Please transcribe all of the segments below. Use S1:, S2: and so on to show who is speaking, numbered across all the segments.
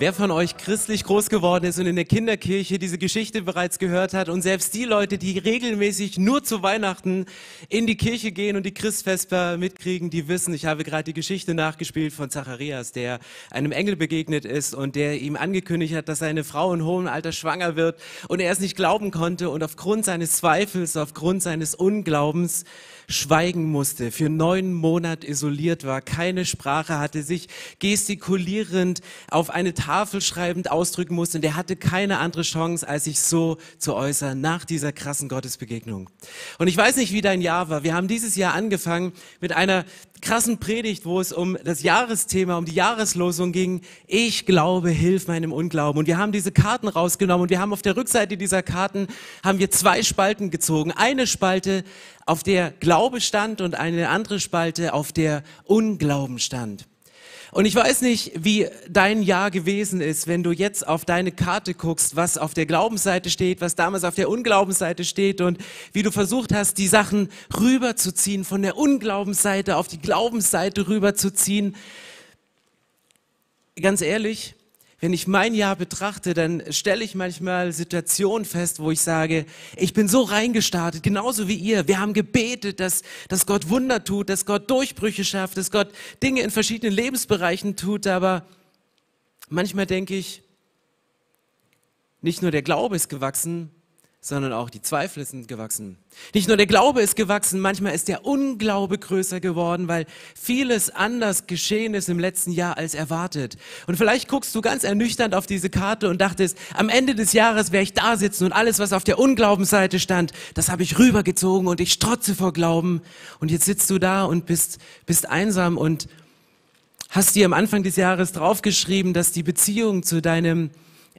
S1: Wer von euch christlich groß geworden ist und in der Kinderkirche diese Geschichte bereits gehört hat und selbst die Leute, die regelmäßig nur zu Weihnachten in die Kirche gehen und die Christfesper mitkriegen, die wissen, ich habe gerade die Geschichte nachgespielt von Zacharias, der einem Engel begegnet ist und der ihm angekündigt hat, dass seine Frau in hohem Alter schwanger wird und er es nicht glauben konnte und aufgrund seines Zweifels, aufgrund seines Unglaubens schweigen musste, für neun Monate isoliert war, keine Sprache hatte, sich gestikulierend auf eine Tafel schreibend ausdrücken musste und der hatte keine andere Chance, als sich so zu äußern nach dieser krassen Gottesbegegnung. Und ich weiß nicht, wie dein Jahr war. Wir haben dieses Jahr angefangen mit einer krassen Predigt, wo es um das Jahresthema, um die Jahreslosung ging. Ich glaube, hilf meinem Unglauben. Und wir haben diese Karten rausgenommen und wir haben auf der Rückseite dieser Karten haben wir zwei Spalten gezogen. Eine Spalte, auf der Glaube stand und eine andere Spalte, auf der Unglauben stand. Und ich weiß nicht, wie dein Jahr gewesen ist, wenn du jetzt auf deine Karte guckst, was auf der Glaubensseite steht, was damals auf der Unglaubensseite steht und wie du versucht hast, die Sachen rüberzuziehen, von der Unglaubensseite auf die Glaubensseite rüberzuziehen. Ganz ehrlich, wenn ich mein Jahr betrachte, dann stelle ich manchmal Situationen fest, wo ich sage, ich bin so reingestartet, genauso wie ihr. Wir haben gebetet, dass, dass Gott Wunder tut, dass Gott Durchbrüche schafft, dass Gott Dinge in verschiedenen Lebensbereichen tut, aber manchmal denke ich, nicht nur der Glaube ist gewachsen, sondern auch die Zweifel sind gewachsen. Nicht nur der Glaube ist gewachsen, manchmal ist der Unglaube größer geworden, weil vieles anders geschehen ist im letzten Jahr als erwartet. Und vielleicht guckst du ganz ernüchternd auf diese Karte und dachtest, am Ende des Jahres werde ich da sitzen und alles, was auf der Unglaubensseite stand, das habe ich rübergezogen und ich strotze vor Glauben. Und jetzt sitzt du da und bist, bist einsam und hast dir am Anfang des Jahres draufgeschrieben, dass die Beziehung zu deinem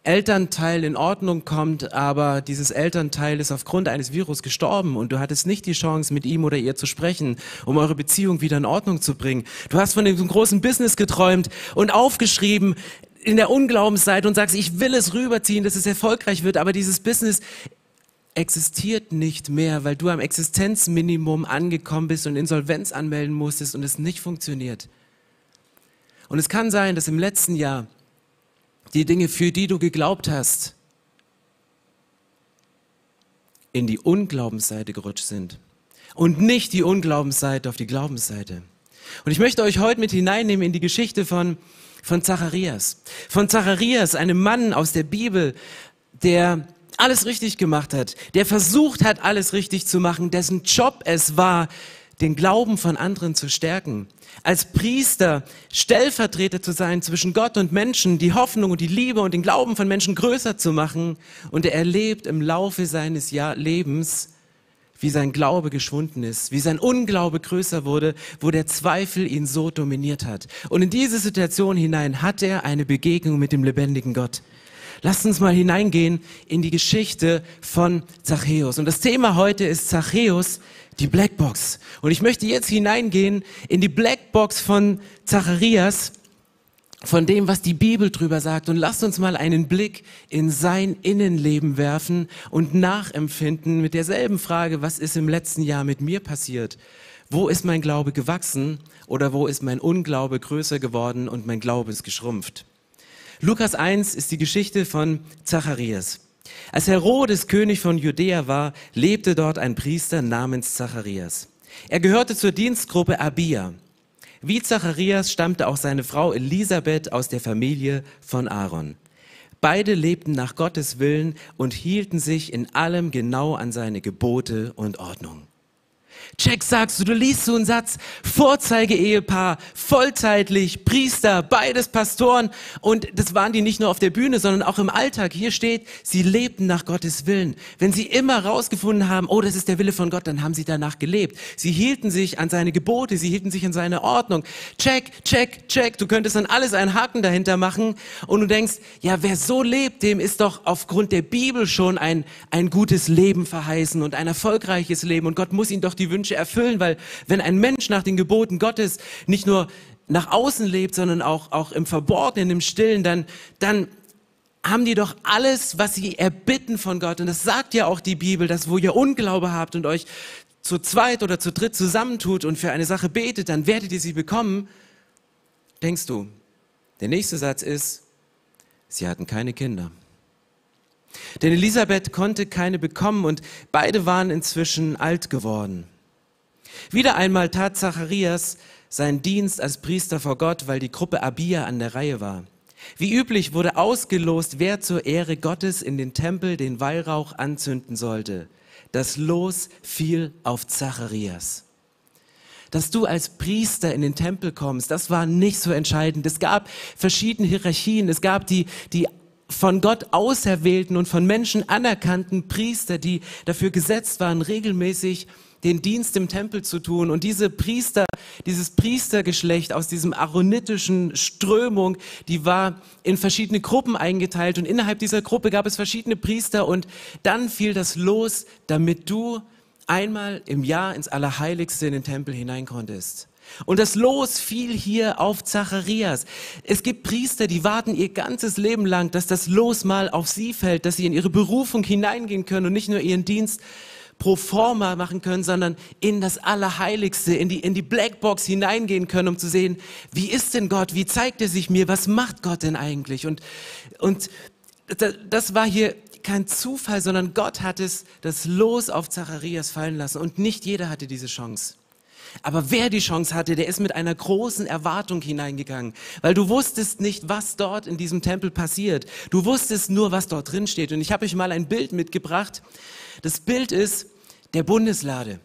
S1: Elternteil in Ordnung kommt, aber dieses Elternteil ist aufgrund eines Virus gestorben und du hattest nicht die Chance, mit ihm oder ihr zu sprechen, um eure Beziehung wieder in Ordnung zu bringen. Du hast von dem großen Business geträumt und aufgeschrieben in der Unglaubensseite und sagst, ich will es rüberziehen, dass es erfolgreich wird, aber dieses Business existiert nicht mehr, weil du am Existenzminimum angekommen bist und Insolvenz anmelden musstest und es nicht funktioniert. Und es kann sein, dass im letzten Jahr die Dinge, für die du geglaubt hast, in die Unglaubensseite gerutscht sind und nicht die Unglaubensseite auf die Glaubensseite. Und ich möchte euch heute mit hineinnehmen in die Geschichte von, von Zacharias. Von Zacharias, einem Mann aus der Bibel, der alles richtig gemacht hat, der versucht hat, alles richtig zu machen, dessen Job es war, den Glauben von anderen zu stärken. Als Priester Stellvertreter zu sein zwischen Gott und Menschen, die Hoffnung und die Liebe und den Glauben von Menschen größer zu machen. Und er erlebt im Laufe seines Jahr Lebens, wie sein Glaube geschwunden ist, wie sein Unglaube größer wurde, wo der Zweifel ihn so dominiert hat. Und in diese Situation hinein hat er eine Begegnung mit dem lebendigen Gott. Lasst uns mal hineingehen in die Geschichte von Zachäus. Und das Thema heute ist Zachäus, die Blackbox. Und ich möchte jetzt hineingehen in die Blackbox von Zacharias, von dem, was die Bibel drüber sagt. Und lasst uns mal einen Blick in sein Innenleben werfen und nachempfinden mit derselben Frage, was ist im letzten Jahr mit mir passiert? Wo ist mein Glaube gewachsen oder wo ist mein Unglaube größer geworden und mein Glaube ist geschrumpft? Lukas 1 ist die Geschichte von Zacharias. Als Herodes König von Judäa war, lebte dort ein Priester namens Zacharias. Er gehörte zur Dienstgruppe Abia. Wie Zacharias stammte auch seine Frau Elisabeth aus der Familie von Aaron. Beide lebten nach Gottes Willen und hielten sich in allem genau an seine Gebote und Ordnung. Check sagst du, du liest so einen Satz, Vorzeige-Ehepaar, vollzeitlich, Priester, beides Pastoren. Und das waren die nicht nur auf der Bühne, sondern auch im Alltag. Hier steht, sie lebten nach Gottes Willen. Wenn sie immer rausgefunden haben, oh, das ist der Wille von Gott, dann haben sie danach gelebt. Sie hielten sich an seine Gebote, sie hielten sich an seine Ordnung. Check, check, check. Du könntest dann alles einen Haken dahinter machen und du denkst, ja, wer so lebt, dem ist doch aufgrund der Bibel schon ein, ein gutes Leben verheißen und ein erfolgreiches Leben und Gott muss ihn doch die Wünsche erfüllen, weil wenn ein Mensch nach den Geboten Gottes nicht nur nach außen lebt, sondern auch, auch im Verborgenen, im Stillen, dann, dann haben die doch alles, was sie erbitten von Gott. Und das sagt ja auch die Bibel, dass wo ihr Unglaube habt und euch zu zweit oder zu dritt zusammentut und für eine Sache betet, dann werdet ihr sie bekommen. Denkst du? Der nächste Satz ist, sie hatten keine Kinder. Denn Elisabeth konnte keine bekommen und beide waren inzwischen alt geworden. Wieder einmal tat Zacharias seinen Dienst als Priester vor Gott, weil die Gruppe Abia an der Reihe war. Wie üblich wurde ausgelost, wer zur Ehre Gottes in den Tempel den Weihrauch anzünden sollte. Das Los fiel auf Zacharias. Dass du als Priester in den Tempel kommst, das war nicht so entscheidend. Es gab verschiedene Hierarchien. Es gab die, die von Gott auserwählten und von Menschen anerkannten Priester, die dafür gesetzt waren, regelmäßig den Dienst im Tempel zu tun. Und diese Priester, dieses Priestergeschlecht aus diesem aaronitischen Strömung, die war in verschiedene Gruppen eingeteilt. Und innerhalb dieser Gruppe gab es verschiedene Priester. Und dann fiel das los, damit du einmal im Jahr ins Allerheiligste in den Tempel hinein konntest. Und das Los fiel hier auf Zacharias. Es gibt Priester, die warten ihr ganzes Leben lang, dass das Los mal auf sie fällt, dass sie in ihre Berufung hineingehen können und nicht nur ihren Dienst pro forma machen können, sondern in das Allerheiligste, in die, in die Blackbox hineingehen können, um zu sehen, wie ist denn Gott, wie zeigt er sich mir, was macht Gott denn eigentlich? Und, und das war hier kein Zufall, sondern Gott hat es, das Los auf Zacharias fallen lassen und nicht jeder hatte diese Chance. Aber wer die Chance hatte, der ist mit einer großen Erwartung hineingegangen, weil du wusstest nicht, was dort in diesem Tempel passiert. Du wusstest nur, was dort drin steht. Und ich habe euch mal ein Bild mitgebracht. Das Bild ist der Bundeslade.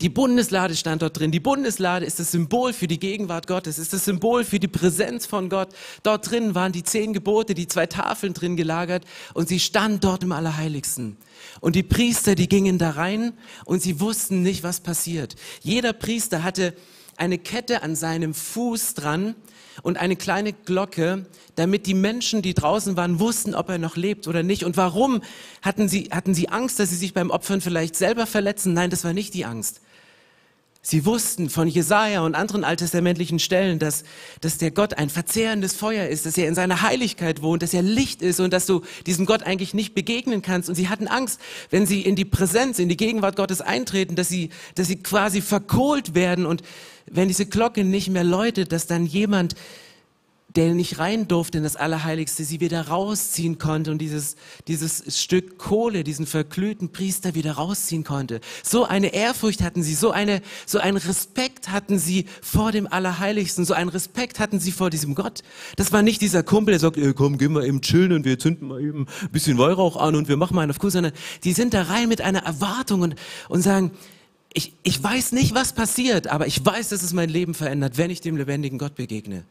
S1: Die Bundeslade stand dort drin. Die Bundeslade ist das Symbol für die Gegenwart Gottes, ist das Symbol für die Präsenz von Gott. Dort drin waren die zehn Gebote, die zwei Tafeln drin gelagert und sie stand dort im Allerheiligsten. Und die Priester, die gingen da rein und sie wussten nicht, was passiert. Jeder Priester hatte eine Kette an seinem Fuß dran und eine kleine Glocke, damit die Menschen, die draußen waren, wussten, ob er noch lebt oder nicht. Und warum hatten sie, hatten sie Angst, dass sie sich beim Opfern vielleicht selber verletzen? Nein, das war nicht die Angst. Sie wussten von Jesaja und anderen alttestamentlichen Stellen, dass, dass der Gott ein verzehrendes Feuer ist, dass er in seiner Heiligkeit wohnt, dass er Licht ist und dass du diesem Gott eigentlich nicht begegnen kannst. Und sie hatten Angst, wenn sie in die Präsenz, in die Gegenwart Gottes eintreten, dass sie, dass sie quasi verkohlt werden und wenn diese Glocke nicht mehr läutet, dass dann jemand der nicht rein durfte in das Allerheiligste, sie wieder rausziehen konnte und dieses, dieses Stück Kohle, diesen verglühten Priester wieder rausziehen konnte. So eine Ehrfurcht hatten sie, so eine, so einen Respekt hatten sie vor dem Allerheiligsten, so einen Respekt hatten sie vor diesem Gott. Das war nicht dieser Kumpel, der sagt, ey, komm, gehen wir eben chillen und wir zünden mal eben ein bisschen Weihrauch an und wir machen mal einen auf Kurs, sondern die sind da rein mit einer Erwartung und, und sagen, ich, ich weiß nicht, was passiert, aber ich weiß, dass es mein Leben verändert, wenn ich dem lebendigen Gott begegne.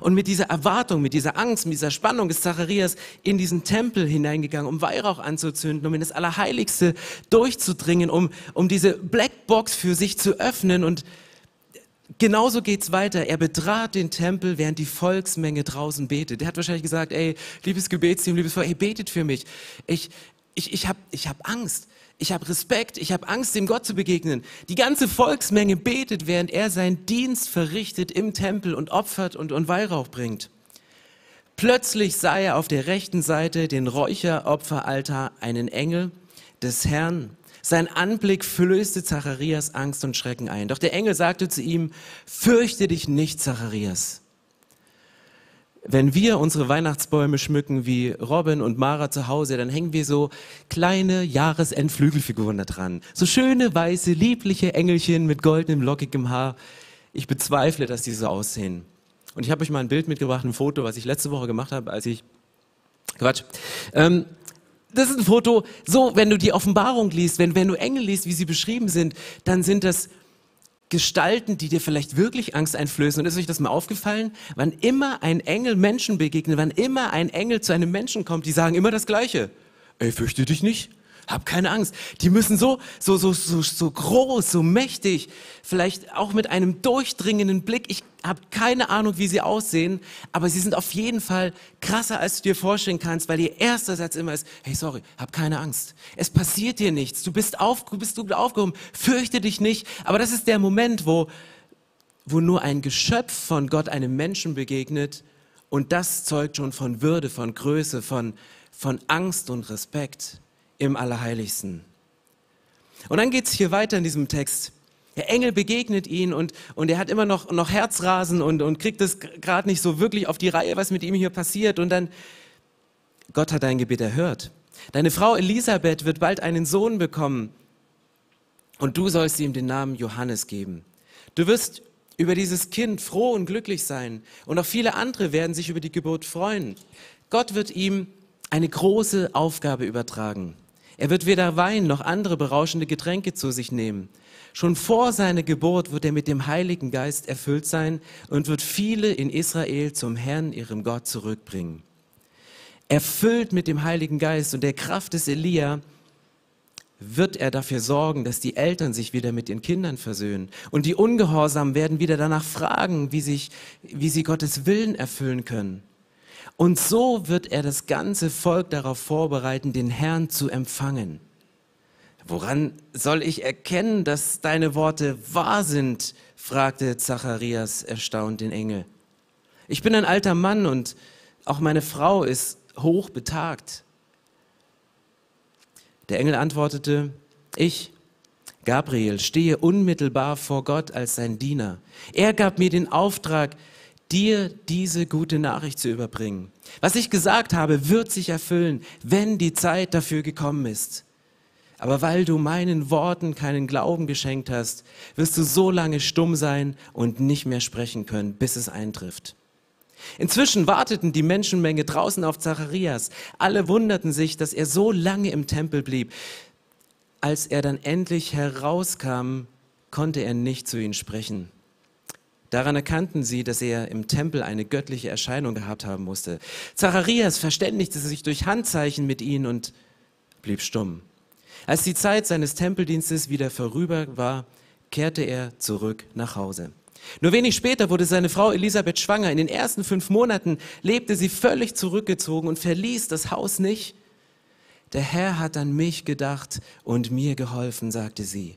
S1: Und mit dieser Erwartung, mit dieser Angst, mit dieser Spannung ist Zacharias in diesen Tempel hineingegangen, um Weihrauch anzuzünden, um in das Allerheiligste durchzudringen, um, um diese Blackbox für sich zu öffnen. Und genauso geht's weiter. Er betrat den Tempel, während die Volksmenge draußen betet. Der hat wahrscheinlich gesagt, ey, liebes Gebetsteam, liebes Volk, ey, betet für mich. Ich, ich, ich habe ich hab Angst. Ich habe Respekt, ich habe Angst, dem Gott zu begegnen. Die ganze Volksmenge betet, während er seinen Dienst verrichtet im Tempel und opfert und, und Weihrauch bringt. Plötzlich sah er auf der rechten Seite den Räucheropferaltar einen Engel des Herrn. Sein Anblick flößte Zacharias Angst und Schrecken ein. Doch der Engel sagte zu ihm, fürchte dich nicht, Zacharias wenn wir unsere Weihnachtsbäume schmücken wie Robin und Mara zu Hause, dann hängen wir so kleine Jahresendflügelfiguren da dran. So schöne, weiße, liebliche Engelchen mit goldenem, lockigem Haar. Ich bezweifle, dass die so aussehen. Und ich habe euch mal ein Bild mitgebracht, ein Foto, was ich letzte Woche gemacht habe, als ich... Quatsch. Ähm, das ist ein Foto, so, wenn du die Offenbarung liest, wenn, wenn du Engel liest, wie sie beschrieben sind, dann sind das Gestalten, die dir vielleicht wirklich Angst einflößen. Und ist euch das mal aufgefallen? Wann immer ein Engel Menschen begegnet, wann immer ein Engel zu einem Menschen kommt, die sagen immer das Gleiche. Ey, fürchte dich nicht. Hab keine Angst. Die müssen so, so, so, so, so groß, so mächtig, vielleicht auch mit einem durchdringenden Blick. Ich habe keine Ahnung, wie sie aussehen, aber sie sind auf jeden Fall krasser, als du dir vorstellen kannst, weil ihr erster Satz immer ist, hey, sorry, hab keine Angst. Es passiert dir nichts. Du bist auf, bist gut aufgehoben. Fürchte dich nicht. Aber das ist der Moment, wo, wo nur ein Geschöpf von Gott einem Menschen begegnet und das zeugt schon von Würde, von Größe, von, von Angst und Respekt im Allerheiligsten. Und dann geht es hier weiter in diesem Text. Der Engel begegnet ihn und, und er hat immer noch, noch Herzrasen und, und kriegt es gerade nicht so wirklich auf die Reihe, was mit ihm hier passiert. Und dann, Gott hat dein Gebet erhört. Deine Frau Elisabeth wird bald einen Sohn bekommen und du sollst ihm den Namen Johannes geben. Du wirst über dieses Kind froh und glücklich sein und auch viele andere werden sich über die Geburt freuen. Gott wird ihm eine große Aufgabe übertragen. Er wird weder Wein noch andere berauschende Getränke zu sich nehmen. Schon vor seiner Geburt wird er mit dem Heiligen Geist erfüllt sein und wird viele in Israel zum Herrn, ihrem Gott, zurückbringen. Erfüllt mit dem Heiligen Geist und der Kraft des Elia wird er dafür sorgen, dass die Eltern sich wieder mit ihren Kindern versöhnen. Und die Ungehorsamen werden wieder danach fragen, wie, sich, wie sie Gottes Willen erfüllen können. Und so wird er das ganze Volk darauf vorbereiten, den Herrn zu empfangen. Woran soll ich erkennen, dass deine Worte wahr sind? fragte Zacharias erstaunt den Engel. Ich bin ein alter Mann und auch meine Frau ist hoch betagt. Der Engel antwortete, ich, Gabriel, stehe unmittelbar vor Gott als sein Diener. Er gab mir den Auftrag, dir diese gute Nachricht zu überbringen. Was ich gesagt habe, wird sich erfüllen, wenn die Zeit dafür gekommen ist. Aber weil du meinen Worten keinen Glauben geschenkt hast, wirst du so lange stumm sein und nicht mehr sprechen können, bis es eintrifft. Inzwischen warteten die Menschenmenge draußen auf Zacharias. Alle wunderten sich, dass er so lange im Tempel blieb. Als er dann endlich herauskam, konnte er nicht zu ihnen sprechen. Daran erkannten sie, dass er im Tempel eine göttliche Erscheinung gehabt haben musste. Zacharias verständigte sich durch Handzeichen mit ihnen und blieb stumm. Als die Zeit seines Tempeldienstes wieder vorüber war, kehrte er zurück nach Hause. Nur wenig später wurde seine Frau Elisabeth schwanger. In den ersten fünf Monaten lebte sie völlig zurückgezogen und verließ das Haus nicht. Der Herr hat an mich gedacht und mir geholfen, sagte sie.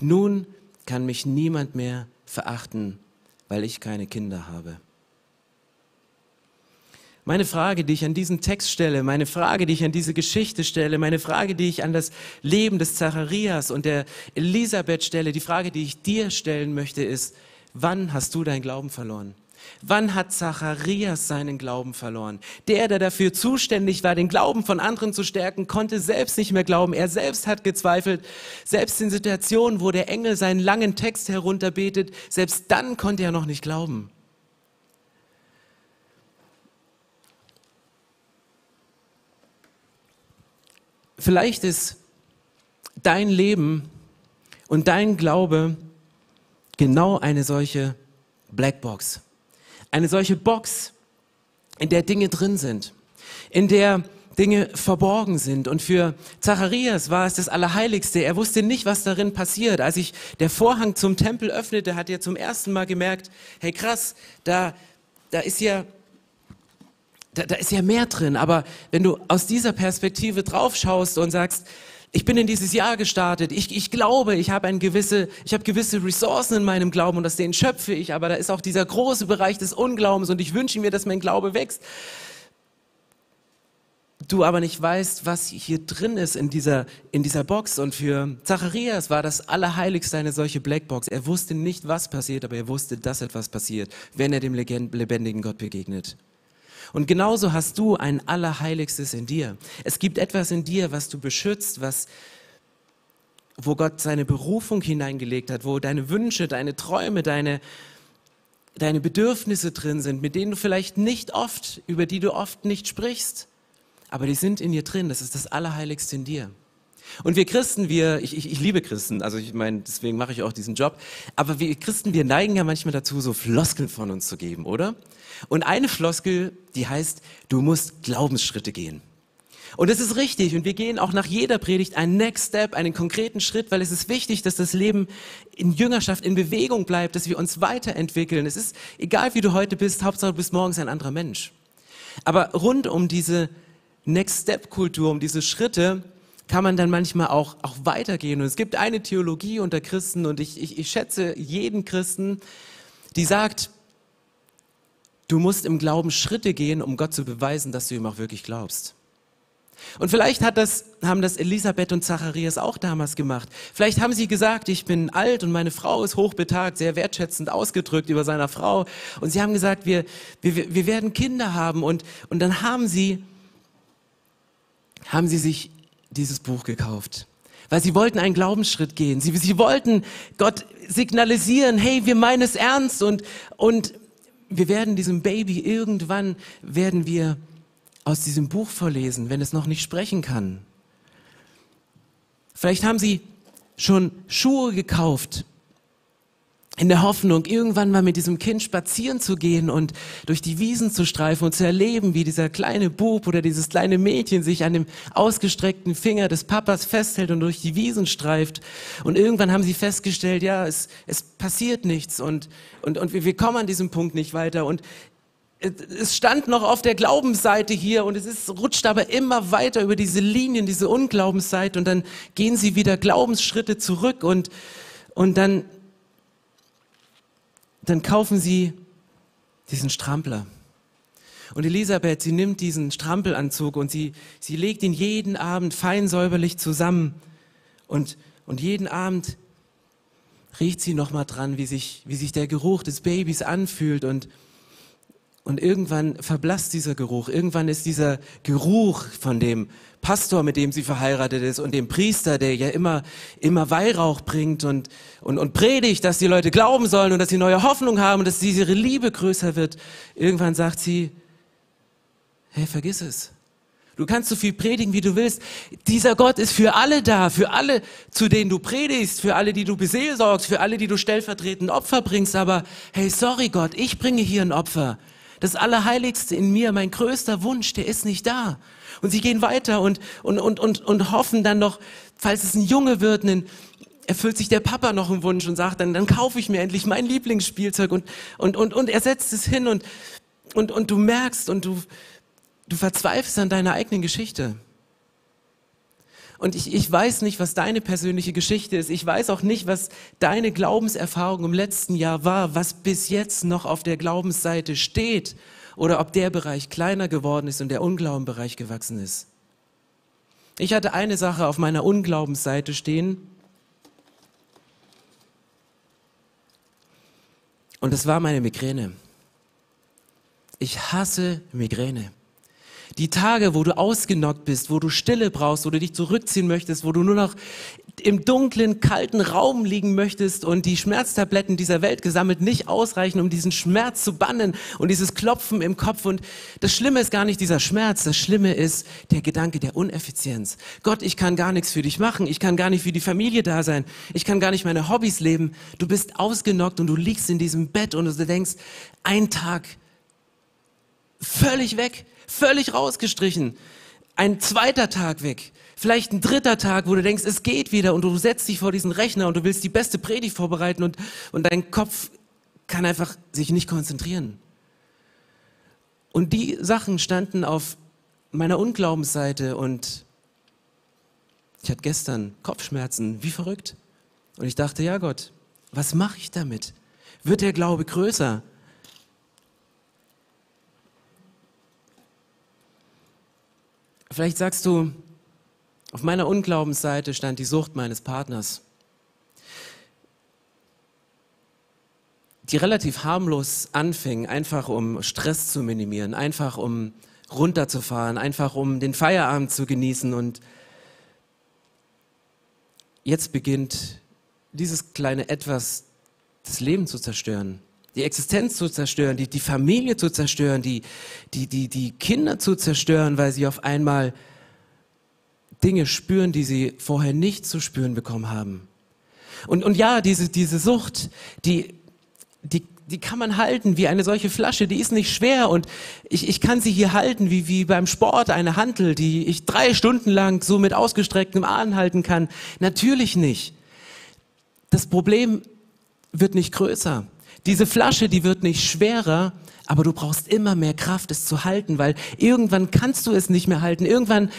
S1: Nun kann mich niemand mehr verachten, weil ich keine Kinder habe. Meine Frage, die ich an diesen Text stelle, meine Frage, die ich an diese Geschichte stelle, meine Frage, die ich an das Leben des Zacharias und der Elisabeth stelle, die Frage, die ich dir stellen möchte, ist, Wann hast du deinen Glauben verloren? Wann hat Zacharias seinen Glauben verloren? Der, der dafür zuständig war, den Glauben von anderen zu stärken, konnte selbst nicht mehr glauben. Er selbst hat gezweifelt. Selbst in Situationen, wo der Engel seinen langen Text herunterbetet, selbst dann konnte er noch nicht glauben. Vielleicht ist dein Leben und dein Glaube genau eine solche Blackbox. Eine solche Box, in der Dinge drin sind, in der Dinge verborgen sind. Und für Zacharias war es das Allerheiligste. Er wusste nicht, was darin passiert. Als sich der Vorhang zum Tempel öffnete, hat er zum ersten Mal gemerkt, hey krass, da, da ist ja da, da ist ja mehr drin. Aber wenn du aus dieser Perspektive draufschaust und sagst, ich bin in dieses Jahr gestartet. Ich, ich glaube, ich habe gewisse, ich gewisse Ressourcen in meinem Glauben und aus denen schöpfe ich. Aber da ist auch dieser große Bereich des Unglaubens und ich wünsche mir, dass mein Glaube wächst. Du aber nicht weißt, was hier drin ist in dieser, in dieser Box. Und für Zacharias war das Allerheiligste eine solche Blackbox. Er wusste nicht, was passiert, aber er wusste, dass etwas passiert, wenn er dem lebendigen Gott begegnet. Und genauso hast du ein Allerheiligstes in dir. Es gibt etwas in dir, was du beschützt, was, wo Gott seine Berufung hineingelegt hat, wo deine Wünsche, deine Träume, deine, deine Bedürfnisse drin sind, mit denen du vielleicht nicht oft, über die du oft nicht sprichst, aber die sind in dir drin. Das ist das Allerheiligste in dir. Und wir Christen, wir, ich, ich, ich liebe Christen, also ich meine, deswegen mache ich auch diesen Job, aber wir Christen, wir neigen ja manchmal dazu, so Floskeln von uns zu geben, oder? Und eine Floskel, die heißt, du musst Glaubensschritte gehen. Und das ist richtig. Und wir gehen auch nach jeder Predigt einen Next Step, einen konkreten Schritt, weil es ist wichtig, dass das Leben in Jüngerschaft, in Bewegung bleibt, dass wir uns weiterentwickeln. Es ist egal, wie du heute bist, Hauptsache du bist morgens ein anderer Mensch. Aber rund um diese Next Step Kultur, um diese Schritte, kann man dann manchmal auch, auch weitergehen. Und es gibt eine Theologie unter Christen und ich, ich, ich schätze jeden Christen, die sagt, du musst im Glauben Schritte gehen, um Gott zu beweisen, dass du ihm auch wirklich glaubst. Und vielleicht hat das, haben das Elisabeth und Zacharias auch damals gemacht. Vielleicht haben sie gesagt, ich bin alt und meine Frau ist hochbetagt, sehr wertschätzend ausgedrückt über seiner Frau. Und sie haben gesagt, wir, wir, wir werden Kinder haben. Und, und dann haben sie, haben sie sich dieses Buch gekauft. Weil sie wollten einen Glaubensschritt gehen. Sie, sie wollten Gott signalisieren, hey, wir meinen es ernst und, und wir werden diesem Baby irgendwann, werden wir aus diesem Buch vorlesen, wenn es noch nicht sprechen kann. Vielleicht haben sie schon Schuhe gekauft, in der Hoffnung, irgendwann mal mit diesem Kind spazieren zu gehen und durch die Wiesen zu streifen und zu erleben, wie dieser kleine Bub oder dieses kleine Mädchen sich an dem ausgestreckten Finger des Papas festhält und durch die Wiesen streift. Und irgendwann haben sie festgestellt, ja, es, es passiert nichts und, und, und wir, wir kommen an diesem Punkt nicht weiter. Und es stand noch auf der Glaubensseite hier und es ist, rutscht aber immer weiter über diese Linien, diese Unglaubensseite und dann gehen sie wieder Glaubensschritte zurück und, und dann dann kaufen sie diesen Strampler. Und Elisabeth, sie nimmt diesen Strampelanzug und sie, sie legt ihn jeden Abend fein säuberlich zusammen. Und, und jeden Abend riecht sie nochmal dran, wie sich, wie sich der Geruch des Babys anfühlt. Und, und irgendwann verblasst dieser Geruch. Irgendwann ist dieser Geruch von dem Pastor, mit dem sie verheiratet ist und dem Priester, der ja immer, immer Weihrauch bringt und, und, und predigt, dass die Leute glauben sollen und dass sie neue Hoffnung haben und dass ihre Liebe größer wird. Irgendwann sagt sie, hey, vergiss es. Du kannst so viel predigen, wie du willst. Dieser Gott ist für alle da, für alle, zu denen du predigst, für alle, die du beseelsorgst, für alle, die du stellvertretend Opfer bringst. Aber hey, sorry Gott, ich bringe hier ein Opfer. Das Allerheiligste in mir, mein größter Wunsch, der ist nicht da. Und sie gehen weiter und, und, und, und, und hoffen dann noch, falls es ein Junge wird, einen, erfüllt sich der Papa noch einen Wunsch und sagt dann, dann kaufe ich mir endlich mein Lieblingsspielzeug und, und, und, und er setzt es hin und, und, und du merkst und du, du verzweifelst an deiner eigenen Geschichte. Und ich, ich weiß nicht, was deine persönliche Geschichte ist. Ich weiß auch nicht, was deine Glaubenserfahrung im letzten Jahr war, was bis jetzt noch auf der Glaubensseite steht oder ob der Bereich kleiner geworden ist und der Unglaubenbereich gewachsen ist. Ich hatte eine Sache auf meiner Unglaubensseite stehen. Und das war meine Migräne. Ich hasse Migräne. Die Tage, wo du ausgenockt bist, wo du Stille brauchst, wo du dich zurückziehen möchtest, wo du nur noch im dunklen, kalten Raum liegen möchtest und die Schmerztabletten dieser Welt gesammelt nicht ausreichen, um diesen Schmerz zu bannen und dieses Klopfen im Kopf. Und das Schlimme ist gar nicht dieser Schmerz, das Schlimme ist der Gedanke der Uneffizienz. Gott, ich kann gar nichts für dich machen, ich kann gar nicht für die Familie da sein, ich kann gar nicht meine Hobbys leben. Du bist ausgenockt und du liegst in diesem Bett und du denkst, ein Tag völlig weg völlig rausgestrichen. Ein zweiter Tag weg. Vielleicht ein dritter Tag, wo du denkst, es geht wieder und du setzt dich vor diesen Rechner und du willst die beste Predigt vorbereiten und, und dein Kopf kann einfach sich nicht konzentrieren. Und die Sachen standen auf meiner Unglaubensseite und ich hatte gestern Kopfschmerzen, wie verrückt. Und ich dachte, ja Gott, was mache ich damit? Wird der Glaube größer? Vielleicht sagst du, auf meiner Unglaubensseite stand die Sucht meines Partners, die relativ harmlos anfing, einfach um Stress zu minimieren, einfach um runterzufahren, einfach um den Feierabend zu genießen. Und jetzt beginnt dieses kleine Etwas das Leben zu zerstören die Existenz zu zerstören, die, die Familie zu zerstören, die, die, die, die Kinder zu zerstören, weil sie auf einmal Dinge spüren, die sie vorher nicht zu spüren bekommen haben. Und, und ja, diese, diese Sucht, die, die, die kann man halten wie eine solche Flasche, die ist nicht schwer und ich, ich kann sie hier halten wie, wie beim Sport eine Hantel, die ich drei Stunden lang so mit ausgestrecktem Arm halten kann. Natürlich nicht. Das Problem wird nicht größer. Diese Flasche, die wird nicht schwerer, aber du brauchst immer mehr Kraft, es zu halten, weil irgendwann kannst du es nicht mehr halten. Irgendwann,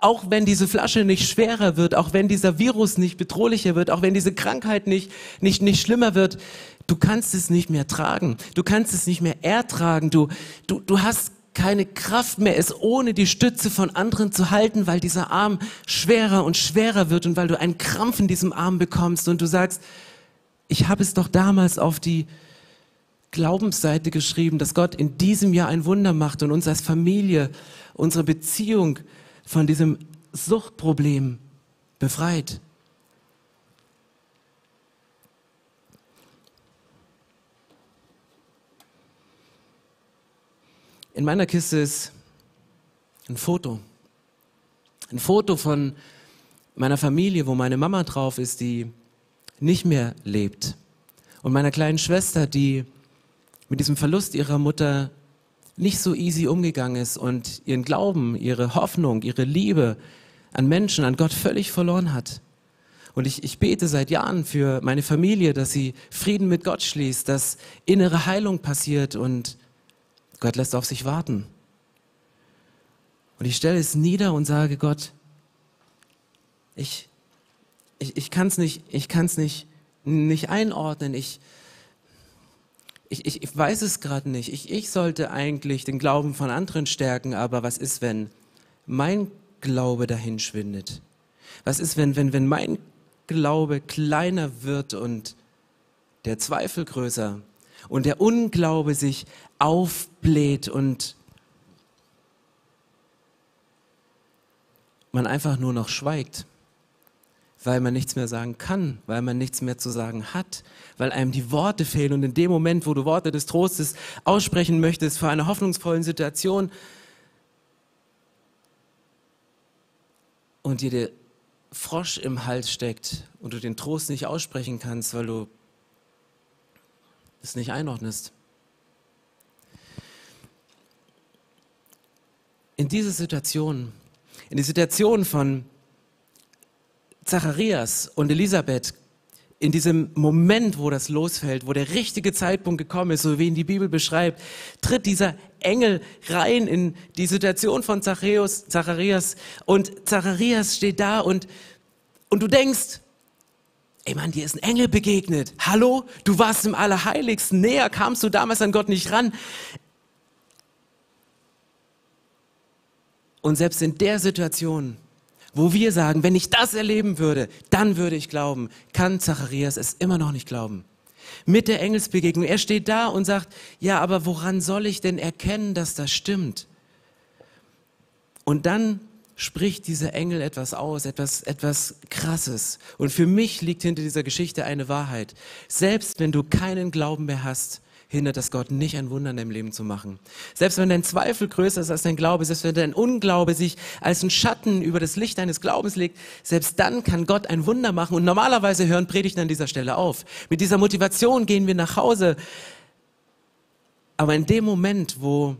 S1: auch wenn diese Flasche nicht schwerer wird, auch wenn dieser Virus nicht bedrohlicher wird, auch wenn diese Krankheit nicht, nicht, nicht schlimmer wird, Du kannst es nicht mehr tragen. Du kannst es nicht mehr ertragen. Du, du, du hast keine Kraft mehr, es ohne die Stütze von anderen zu halten, weil dieser Arm schwerer und schwerer wird und weil du einen Krampf in diesem Arm bekommst und du sagst, ich habe es doch damals auf die Glaubensseite geschrieben, dass Gott in diesem Jahr ein Wunder macht und uns als Familie, unsere Beziehung von diesem Suchtproblem befreit. In meiner Kiste ist ein Foto. Ein Foto von meiner Familie, wo meine Mama drauf ist, die nicht mehr lebt. Und meiner kleinen Schwester, die mit diesem Verlust ihrer Mutter nicht so easy umgegangen ist und ihren Glauben, ihre Hoffnung, ihre Liebe an Menschen, an Gott völlig verloren hat. Und ich, ich bete seit Jahren für meine Familie, dass sie Frieden mit Gott schließt, dass innere Heilung passiert und Gott lässt auf sich warten. Und ich stelle es nieder und sage, Gott, ich, ich, ich kann es nicht, ich kann's nicht, nicht einordnen. Ich, ich, ich, ich weiß es gerade nicht. Ich, ich sollte eigentlich den Glauben von anderen stärken, aber was ist, wenn mein Glaube dahin schwindet? Was ist, wenn, wenn, wenn mein Glaube kleiner wird und der Zweifel größer und der Unglaube sich aufbläht und man einfach nur noch schweigt, weil man nichts mehr sagen kann, weil man nichts mehr zu sagen hat, weil einem die Worte fehlen und in dem Moment, wo du Worte des Trostes aussprechen möchtest für eine hoffnungsvolle Situation und dir der Frosch im Hals steckt und du den Trost nicht aussprechen kannst, weil du es nicht einordnest. In diese Situation, in die Situation von Zacharias und Elisabeth, in diesem Moment, wo das losfällt, wo der richtige Zeitpunkt gekommen ist, so wie ihn die Bibel beschreibt, tritt dieser Engel rein in die Situation von Zacharias, Zacharias und Zacharias steht da und, und du denkst, ey Mann, dir ist ein Engel begegnet. Hallo, du warst im Allerheiligsten. Näher kamst du damals an Gott nicht ran. Und selbst in der Situation, wo wir sagen, wenn ich das erleben würde, dann würde ich glauben, kann Zacharias es immer noch nicht glauben. Mit der Engelsbegegnung. Er steht da und sagt, ja, aber woran soll ich denn erkennen, dass das stimmt? Und dann spricht dieser Engel etwas aus, etwas, etwas Krasses. Und für mich liegt hinter dieser Geschichte eine Wahrheit. Selbst wenn du keinen Glauben mehr hast, hindert das Gott nicht, ein Wunder in deinem Leben zu machen. Selbst wenn dein Zweifel größer ist als dein Glaube, selbst wenn dein Unglaube sich als ein Schatten über das Licht deines Glaubens legt, selbst dann kann Gott ein Wunder machen. Und normalerweise hören Predigten an dieser Stelle auf. Mit dieser Motivation gehen wir nach Hause. Aber in dem Moment, wo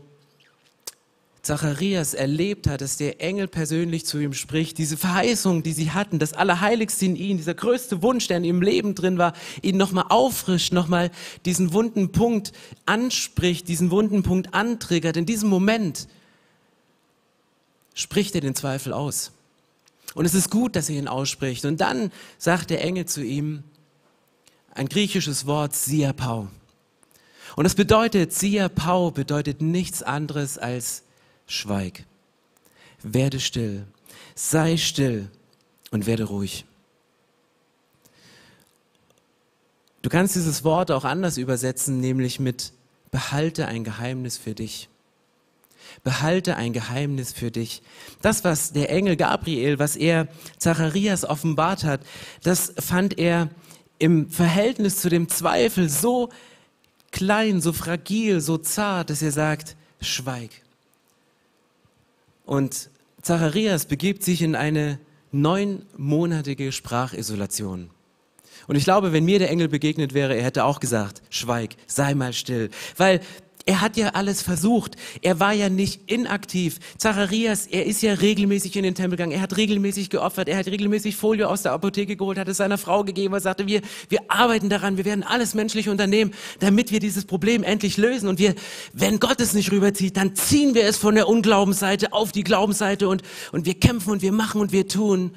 S1: Zacharias erlebt hat, dass der Engel persönlich zu ihm spricht, diese Verheißung, die sie hatten, das Allerheiligste in ihm, dieser größte Wunsch, der in ihrem Leben drin war, ihn nochmal auffrischt, nochmal diesen wunden Punkt anspricht, diesen wunden Punkt antriggert. In diesem Moment spricht er den Zweifel aus. Und es ist gut, dass er ihn ausspricht. Und dann sagt der Engel zu ihm ein griechisches Wort, Siapau. Und das bedeutet, Siapau bedeutet nichts anderes als schweig. Werde still. Sei still und werde ruhig. Du kannst dieses Wort auch anders übersetzen, nämlich mit behalte ein Geheimnis für dich. Behalte ein Geheimnis für dich. Das, was der Engel Gabriel, was er Zacharias offenbart hat, das fand er im Verhältnis zu dem Zweifel so klein, so fragil, so zart, dass er sagt, schweig. Und Zacharias begibt sich in eine neunmonatige Sprachisolation. Und ich glaube, wenn mir der Engel begegnet wäre, er hätte auch gesagt, schweig, sei mal still. Weil er hat ja alles versucht. Er war ja nicht inaktiv. Zacharias, er ist ja regelmäßig in den Tempel gegangen. Er hat regelmäßig geopfert. Er hat regelmäßig Folie aus der Apotheke geholt, hat es seiner Frau gegeben und sagte, wir, wir arbeiten daran. Wir werden alles menschlich unternehmen, damit wir dieses Problem endlich lösen. Und wir, wenn Gott es nicht rüberzieht, dann ziehen wir es von der Unglaubensseite auf die Glaubensseite und, und wir kämpfen und wir machen und wir tun.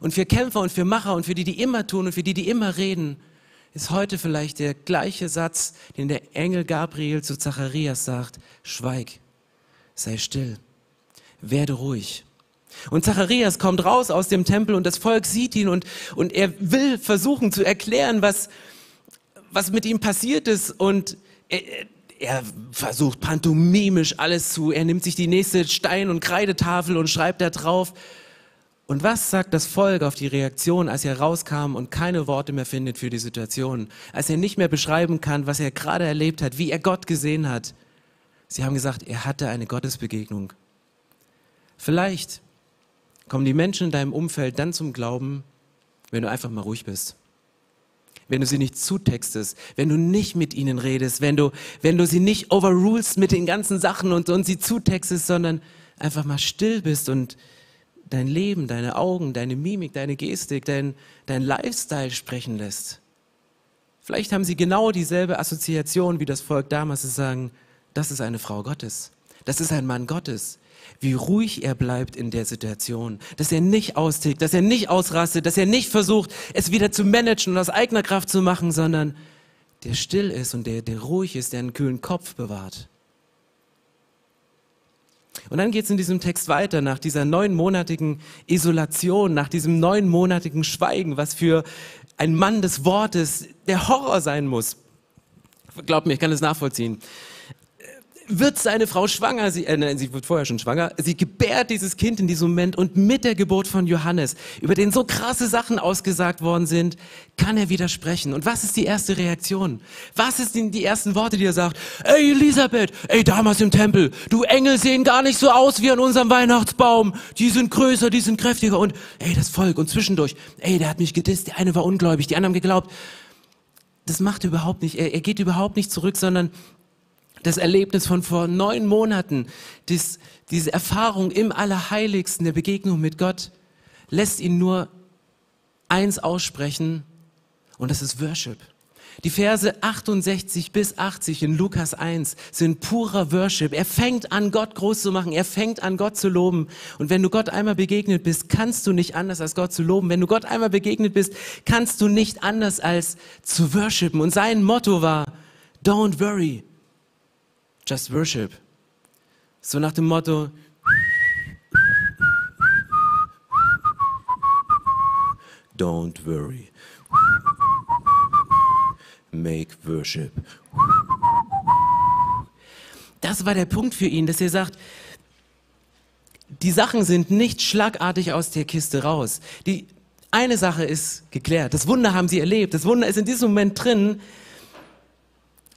S1: Und für Kämpfer und für Macher und für die, die immer tun und für die, die immer reden, ist heute vielleicht der gleiche Satz, den der Engel Gabriel zu Zacharias sagt. Schweig, sei still, werde ruhig. Und Zacharias kommt raus aus dem Tempel und das Volk sieht ihn und, und er will versuchen zu erklären, was, was mit ihm passiert ist und er, er versucht pantomimisch alles zu, er nimmt sich die nächste Stein- und Kreidetafel und schreibt da drauf. Und was sagt das Volk auf die Reaktion, als er rauskam und keine Worte mehr findet für die Situation, als er nicht mehr beschreiben kann, was er gerade erlebt hat, wie er Gott gesehen hat? Sie haben gesagt, er hatte eine Gottesbegegnung. Vielleicht kommen die Menschen in deinem Umfeld dann zum Glauben, wenn du einfach mal ruhig bist. Wenn du sie nicht zutextest, wenn du nicht mit ihnen redest, wenn du, wenn du sie nicht overrulest mit den ganzen Sachen und, und sie zutextest, sondern einfach mal still bist und dein Leben, deine Augen, deine Mimik, deine Gestik, dein, dein Lifestyle sprechen lässt. Vielleicht haben sie genau dieselbe Assoziation wie das Volk damals, zu sagen, das ist eine Frau Gottes, das ist ein Mann Gottes, wie ruhig er bleibt in der Situation, dass er nicht austickt, dass er nicht ausrastet, dass er nicht versucht, es wieder zu managen und aus eigener Kraft zu machen, sondern der still ist und der, der ruhig ist, der einen kühlen Kopf bewahrt. Und dann geht es in diesem Text weiter, nach dieser neunmonatigen Isolation, nach diesem neunmonatigen Schweigen, was für ein Mann des Wortes der Horror sein muss. Glaubt mir, ich kann es nachvollziehen wird seine Frau schwanger, sie, äh, nein, sie wird vorher schon schwanger, sie gebärt dieses Kind in diesem Moment und mit der Geburt von Johannes, über den so krasse Sachen ausgesagt worden sind, kann er widersprechen. Und was ist die erste Reaktion? Was sind die ersten Worte, die er sagt? Ey Elisabeth, ey damals im Tempel, du Engel sehen gar nicht so aus wie an unserem Weihnachtsbaum, die sind größer, die sind kräftiger und ey das Volk und zwischendurch, ey der hat mich gedisst, der eine war ungläubig, die anderen haben geglaubt. Das macht er überhaupt nicht, er, er geht überhaupt nicht zurück, sondern das Erlebnis von vor neun Monaten, dies, diese Erfahrung im Allerheiligsten der Begegnung mit Gott, lässt ihn nur eins aussprechen und das ist Worship. Die Verse 68 bis 80 in Lukas 1 sind purer Worship. Er fängt an, Gott groß zu machen. Er fängt an, Gott zu loben. Und wenn du Gott einmal begegnet bist, kannst du nicht anders als Gott zu loben. Wenn du Gott einmal begegnet bist, kannst du nicht anders als zu worshipen. Und sein Motto war, don't worry, Just Worship. So nach dem Motto, Don't worry. Make worship. Das war der Punkt für ihn, dass er sagt, die Sachen sind nicht schlagartig aus der Kiste raus. Die eine Sache ist geklärt. Das Wunder haben sie erlebt. Das Wunder ist in diesem Moment drin.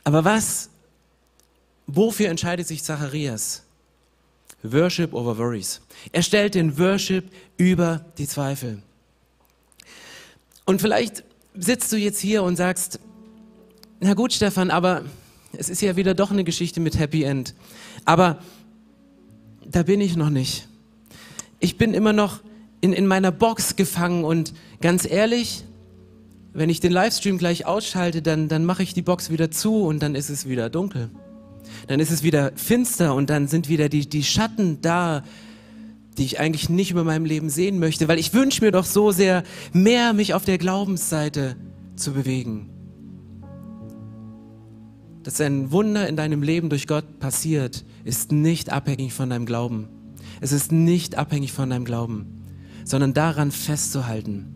S1: Aber was Wofür entscheidet sich Zacharias? Worship over worries. Er stellt den Worship über die Zweifel. Und vielleicht sitzt du jetzt hier und sagst, na gut, Stefan, aber es ist ja wieder doch eine Geschichte mit Happy End. Aber da bin ich noch nicht. Ich bin immer noch in, in meiner Box gefangen und ganz ehrlich, wenn ich den Livestream gleich ausschalte, dann, dann mache ich die Box wieder zu und dann ist es wieder dunkel dann ist es wieder finster und dann sind wieder die, die Schatten da, die ich eigentlich nicht über meinem Leben sehen möchte, weil ich wünsche mir doch so sehr, mehr mich auf der Glaubensseite zu bewegen. Dass ein Wunder in deinem Leben durch Gott passiert, ist nicht abhängig von deinem Glauben. Es ist nicht abhängig von deinem Glauben, sondern daran festzuhalten.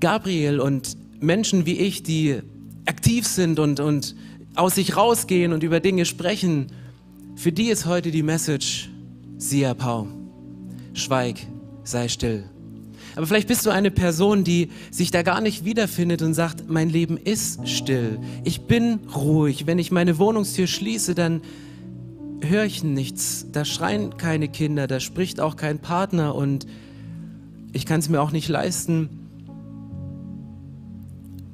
S1: Gabriel und Menschen wie ich, die aktiv sind und, und aus sich rausgehen und über Dinge sprechen, für die ist heute die Message, Sia Pau, schweig, sei still. Aber vielleicht bist du eine Person, die sich da gar nicht wiederfindet und sagt, mein Leben ist still. Ich bin ruhig. Wenn ich meine Wohnungstür schließe, dann höre ich nichts. Da schreien keine Kinder, da spricht auch kein Partner und ich kann es mir auch nicht leisten,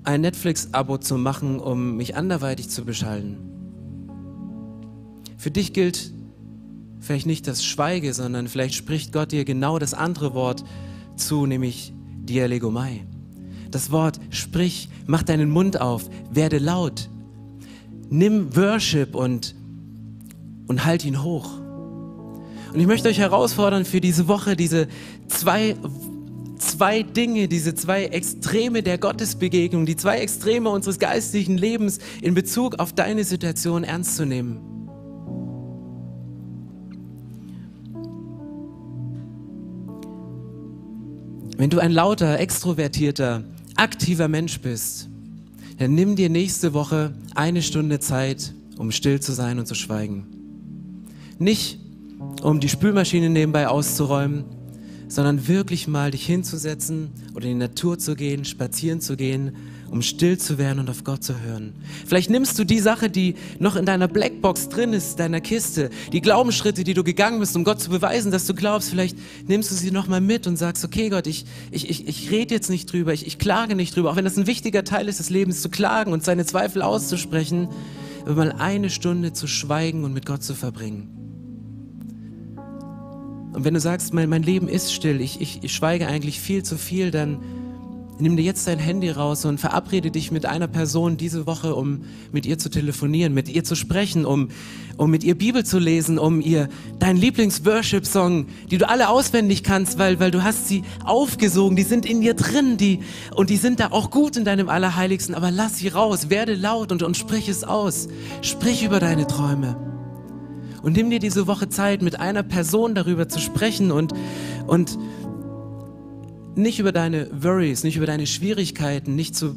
S1: ein Netflix-Abo zu machen, um mich anderweitig zu beschallen. Für dich gilt vielleicht nicht das Schweige, sondern vielleicht spricht Gott dir genau das andere Wort zu, nämlich Dialegomai. Das Wort sprich, mach deinen Mund auf, werde laut. Nimm Worship und, und halt ihn hoch. Und ich möchte euch herausfordern für diese Woche, diese zwei zwei Dinge, diese zwei Extreme der Gottesbegegnung, die zwei Extreme unseres geistlichen Lebens in Bezug auf deine Situation ernst zu nehmen. Wenn du ein lauter, extrovertierter, aktiver Mensch bist, dann nimm dir nächste Woche eine Stunde Zeit, um still zu sein und zu schweigen. Nicht, um die Spülmaschine nebenbei auszuräumen, sondern wirklich mal dich hinzusetzen oder in die Natur zu gehen, spazieren zu gehen, um still zu werden und auf Gott zu hören. Vielleicht nimmst du die Sache, die noch in deiner Blackbox drin ist, deiner Kiste, die Glaubensschritte, die du gegangen bist, um Gott zu beweisen, dass du glaubst, vielleicht nimmst du sie nochmal mit und sagst, okay Gott, ich, ich, ich, ich rede jetzt nicht drüber, ich, ich klage nicht drüber, auch wenn das ein wichtiger Teil ist des Lebens, zu klagen und seine Zweifel auszusprechen, aber mal eine Stunde zu schweigen und mit Gott zu verbringen. Und wenn du sagst, mein, mein Leben ist still, ich, ich, ich schweige eigentlich viel zu viel, dann nimm dir jetzt dein Handy raus und verabrede dich mit einer Person diese Woche, um mit ihr zu telefonieren, mit ihr zu sprechen, um, um mit ihr Bibel zu lesen, um ihr deinen Lieblings-Worship-Song, die du alle auswendig kannst, weil, weil du hast sie aufgesogen, die sind in dir drin, die, und die sind da auch gut in deinem Allerheiligsten, aber lass sie raus, werde laut und, und sprich es aus. Sprich über deine Träume. Und nimm dir diese Woche Zeit, mit einer Person darüber zu sprechen und, und nicht über deine Worries, nicht über deine Schwierigkeiten, nicht zu,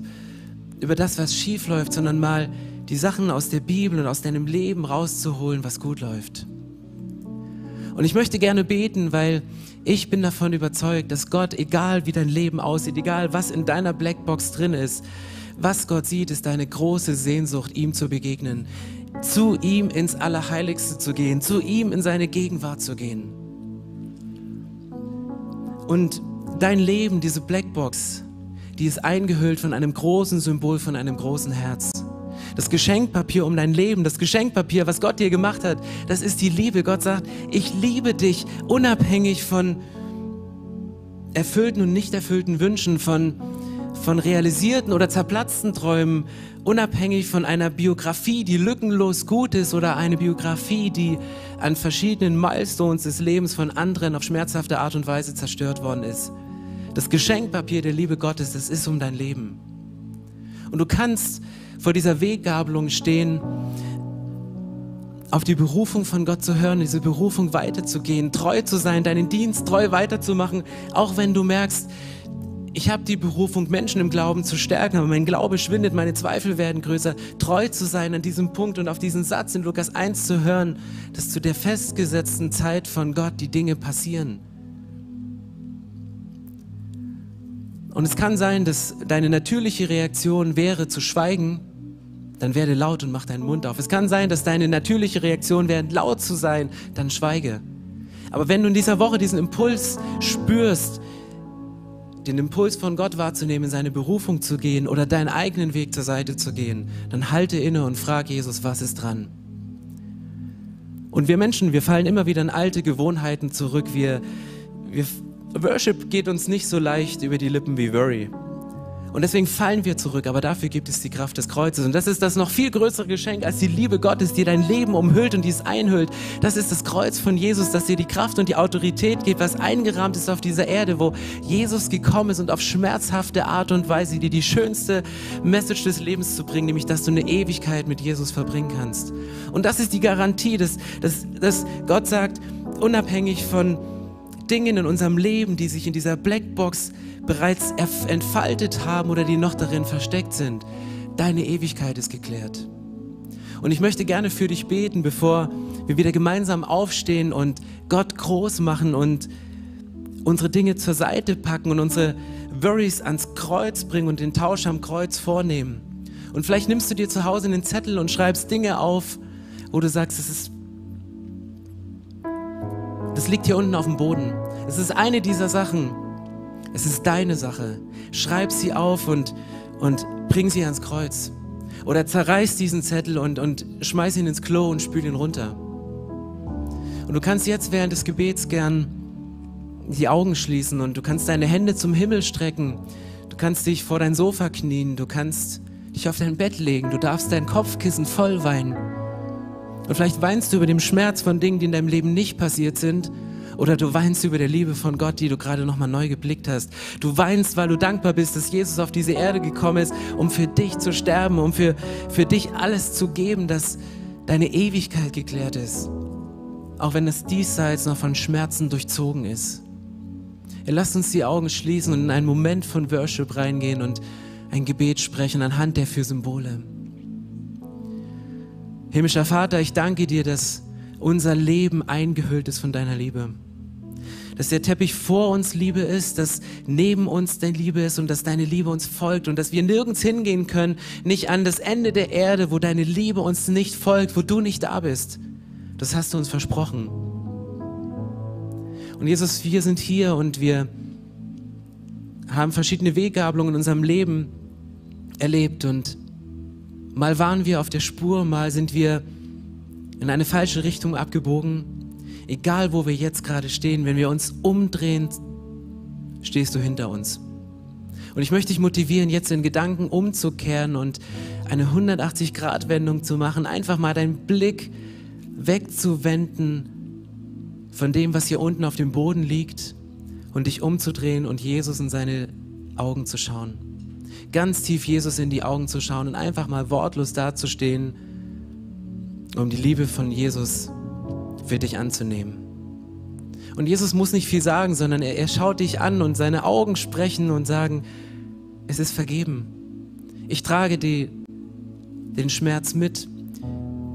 S1: über das, was schief läuft, sondern mal die Sachen aus der Bibel und aus deinem Leben rauszuholen, was gut läuft. Und ich möchte gerne beten, weil ich bin davon überzeugt, dass Gott, egal wie dein Leben aussieht, egal was in deiner Blackbox drin ist, was Gott sieht, ist deine große Sehnsucht, ihm zu begegnen zu ihm ins Allerheiligste zu gehen, zu ihm in seine Gegenwart zu gehen. Und dein Leben, diese Blackbox, die ist eingehüllt von einem großen Symbol, von einem großen Herz. Das Geschenkpapier um dein Leben, das Geschenkpapier, was Gott dir gemacht hat, das ist die Liebe. Gott sagt, ich liebe dich unabhängig von erfüllten und nicht erfüllten Wünschen, von, von realisierten oder zerplatzten Träumen, unabhängig von einer Biografie, die lückenlos gut ist oder eine Biografie, die an verschiedenen Milestones des Lebens von anderen auf schmerzhafte Art und Weise zerstört worden ist. Das Geschenkpapier der Liebe Gottes, das ist um dein Leben. Und du kannst vor dieser Weggabelung stehen, auf die Berufung von Gott zu hören, diese Berufung weiterzugehen, treu zu sein, deinen Dienst treu weiterzumachen, auch wenn du merkst, ich habe die Berufung, Menschen im Glauben zu stärken, aber mein Glaube schwindet, meine Zweifel werden größer. Treu zu sein an diesem Punkt und auf diesen Satz in Lukas 1 zu hören, dass zu der festgesetzten Zeit von Gott die Dinge passieren. Und es kann sein, dass deine natürliche Reaktion wäre zu schweigen, dann werde laut und mach deinen Mund auf. Es kann sein, dass deine natürliche Reaktion wäre, laut zu sein, dann schweige. Aber wenn du in dieser Woche diesen Impuls spürst, den Impuls von Gott wahrzunehmen, in seine Berufung zu gehen oder deinen eigenen Weg zur Seite zu gehen, dann halte inne und frag Jesus, was ist dran? Und wir Menschen, wir fallen immer wieder in alte Gewohnheiten zurück. Wir, wir, Worship geht uns nicht so leicht über die Lippen wie Worry. Und deswegen fallen wir zurück, aber dafür gibt es die Kraft des Kreuzes. Und das ist das noch viel größere Geschenk als die Liebe Gottes, die dein Leben umhüllt und dies einhüllt. Das ist das Kreuz von Jesus, das dir die Kraft und die Autorität gibt, was eingerahmt ist auf dieser Erde, wo Jesus gekommen ist und auf schmerzhafte Art und Weise dir die schönste Message des Lebens zu bringen, nämlich dass du eine Ewigkeit mit Jesus verbringen kannst. Und das ist die Garantie, dass, dass, dass Gott sagt, unabhängig von Dingen in unserem Leben, die sich in dieser Blackbox bereits entfaltet haben oder die noch darin versteckt sind. Deine Ewigkeit ist geklärt. Und ich möchte gerne für dich beten, bevor wir wieder gemeinsam aufstehen und Gott groß machen und unsere Dinge zur Seite packen und unsere Worries ans Kreuz bringen und den Tausch am Kreuz vornehmen. Und vielleicht nimmst du dir zu Hause einen Zettel und schreibst Dinge auf, wo du sagst, es ist, das liegt hier unten auf dem Boden. Es ist eine dieser Sachen, es ist deine Sache. Schreib sie auf und, und bring sie ans Kreuz. Oder zerreiß diesen Zettel und, und schmeiß ihn ins Klo und spül ihn runter. Und du kannst jetzt während des Gebets gern die Augen schließen und du kannst deine Hände zum Himmel strecken. Du kannst dich vor dein Sofa knien. Du kannst dich auf dein Bett legen. Du darfst dein Kopfkissen voll weinen. Und vielleicht weinst du über den Schmerz von Dingen, die in deinem Leben nicht passiert sind Oder du weinst über der Liebe von Gott, die du gerade nochmal neu geblickt hast. Du weinst, weil du dankbar bist, dass Jesus auf diese Erde gekommen ist, um für dich zu sterben, um für, für dich alles zu geben, dass deine Ewigkeit geklärt ist. Auch wenn das Diesseits noch von Schmerzen durchzogen ist. Ja, lasst uns die Augen schließen und in einen Moment von Worship reingehen und ein Gebet sprechen anhand der vier Symbole. Himmlischer Vater, ich danke dir, dass unser Leben eingehüllt ist von deiner Liebe. Dass der Teppich vor uns Liebe ist, dass neben uns deine Liebe ist und dass deine Liebe uns folgt und dass wir nirgends hingehen können, nicht an das Ende der Erde, wo deine Liebe uns nicht folgt, wo du nicht da bist. Das hast du uns versprochen. Und Jesus, wir sind hier und wir haben verschiedene Weggabelungen in unserem Leben erlebt und mal waren wir auf der Spur, mal sind wir in eine falsche Richtung abgebogen. Egal, wo wir jetzt gerade stehen, wenn wir uns umdrehen, stehst du hinter uns. Und ich möchte dich motivieren, jetzt in Gedanken umzukehren und eine 180-Grad-Wendung zu machen, einfach mal deinen Blick wegzuwenden von dem, was hier unten auf dem Boden liegt und dich umzudrehen und Jesus in seine Augen zu schauen. Ganz tief Jesus in die Augen zu schauen und einfach mal wortlos dazustehen, um die Liebe von Jesus für dich anzunehmen. Und Jesus muss nicht viel sagen, sondern er, er schaut dich an und seine Augen sprechen und sagen, es ist vergeben. Ich trage die, den Schmerz mit.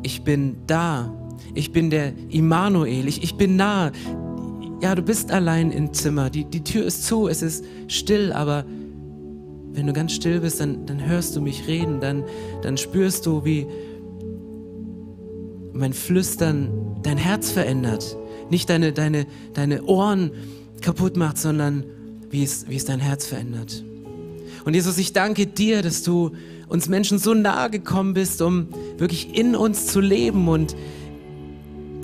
S1: Ich bin da. Ich bin der Immanuel. Ich, ich bin nah. Ja, du bist allein im Zimmer. Die, die Tür ist zu. Es ist still, aber wenn du ganz still bist, dann, dann hörst du mich reden. Dann, dann spürst du, wie mein Flüstern dein Herz verändert. Nicht deine, deine, deine Ohren kaputt macht, sondern wie es, wie es dein Herz verändert. Und Jesus, ich danke dir, dass du uns Menschen so nahe gekommen bist, um wirklich in uns zu leben und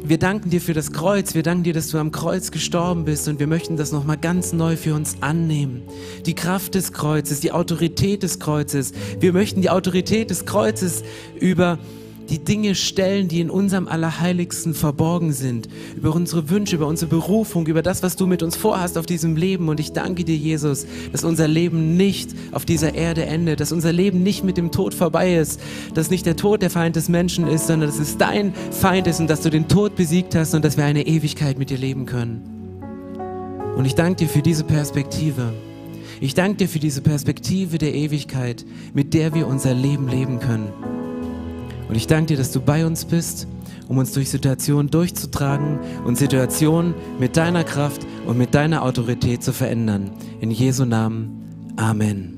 S1: wir danken dir für das Kreuz. Wir danken dir, dass du am Kreuz gestorben bist und wir möchten das nochmal ganz neu für uns annehmen. Die Kraft des Kreuzes, die Autorität des Kreuzes. Wir möchten die Autorität des Kreuzes über die Dinge stellen, die in unserem Allerheiligsten verborgen sind, über unsere Wünsche, über unsere Berufung, über das, was du mit uns vorhast auf diesem Leben. Und ich danke dir, Jesus, dass unser Leben nicht auf dieser Erde endet, dass unser Leben nicht mit dem Tod vorbei ist, dass nicht der Tod der Feind des Menschen ist, sondern dass es dein Feind ist und dass du den Tod besiegt hast und dass wir eine Ewigkeit mit dir leben können. Und ich danke dir für diese Perspektive. Ich danke dir für diese Perspektive der Ewigkeit, mit der wir unser Leben leben können. Und ich danke dir, dass du bei uns bist, um uns durch Situationen durchzutragen und Situationen mit deiner Kraft und mit deiner Autorität zu verändern. In Jesu Namen. Amen.